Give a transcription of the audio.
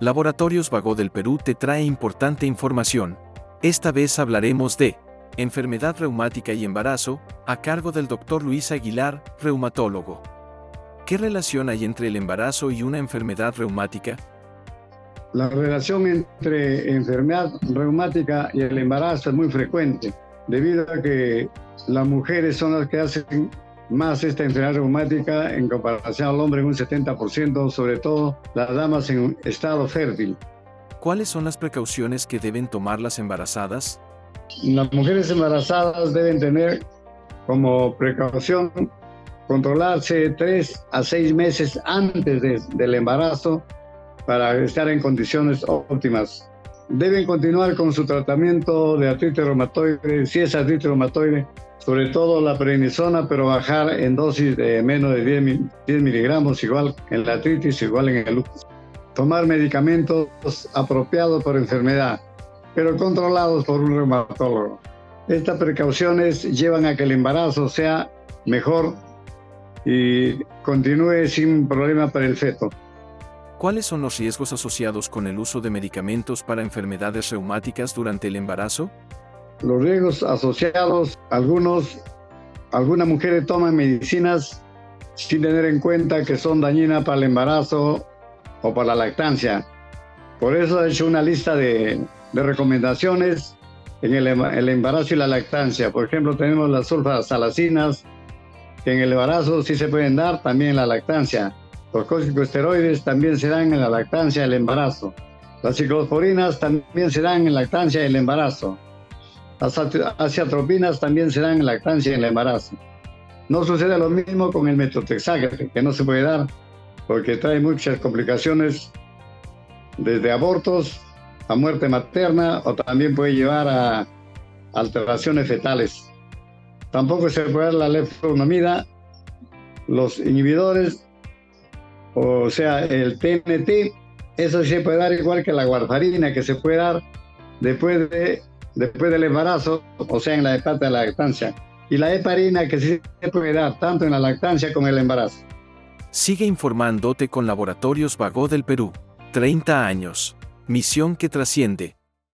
Laboratorios Vago del Perú te trae importante información. Esta vez hablaremos de enfermedad reumática y embarazo, a cargo del Dr. Luis Aguilar, reumatólogo. ¿Qué relación hay entre el embarazo y una enfermedad reumática? La relación entre enfermedad reumática y el embarazo es muy frecuente, debido a que las mujeres son las que hacen más esta enfermedad reumática en comparación al hombre en un 70%, sobre todo las damas en estado fértil. ¿Cuáles son las precauciones que deben tomar las embarazadas? Las mujeres embarazadas deben tener como precaución controlarse tres a seis meses antes del embarazo para estar en condiciones óptimas. Deben continuar con su tratamiento de artritis reumatoide, si es artritis reumatoide, sobre todo la prednisona, pero bajar en dosis de menos de 10, 10 miligramos, igual en la artritis, igual en el lupus. Tomar medicamentos apropiados por enfermedad, pero controlados por un reumatólogo. Estas precauciones llevan a que el embarazo sea mejor y continúe sin problema para el feto. ¿Cuáles son los riesgos asociados con el uso de medicamentos para enfermedades reumáticas durante el embarazo? los riesgos asociados, algunos, algunas mujeres toman medicinas sin tener en cuenta que son dañinas para el embarazo o para la lactancia. Por eso he hecho una lista de, de recomendaciones en el, el, embarazo y la lactancia. Por ejemplo, tenemos las sulfasalacinas, que en el embarazo sí se pueden dar, también en la lactancia. Los corticosteroides también se dan en la lactancia y el embarazo. Las ciclosporinas también se dan en lactancia y el embarazo. Las aciatropinas también se dan en lactancia y en el embarazo. No sucede lo mismo con el metotrexato, que no se puede dar porque trae muchas complicaciones desde abortos a muerte materna o también puede llevar a alteraciones fetales. Tampoco se puede dar la leflunomida, los inhibidores, o sea, el TNT, eso se puede dar igual que la warfarina, que se puede dar después de después del embarazo, o sea, en la etapa de la lactancia. Y la heparina que sí se puede dar tanto en la lactancia como en el embarazo. Sigue informándote con Laboratorios Vago del Perú. 30 años. Misión que trasciende.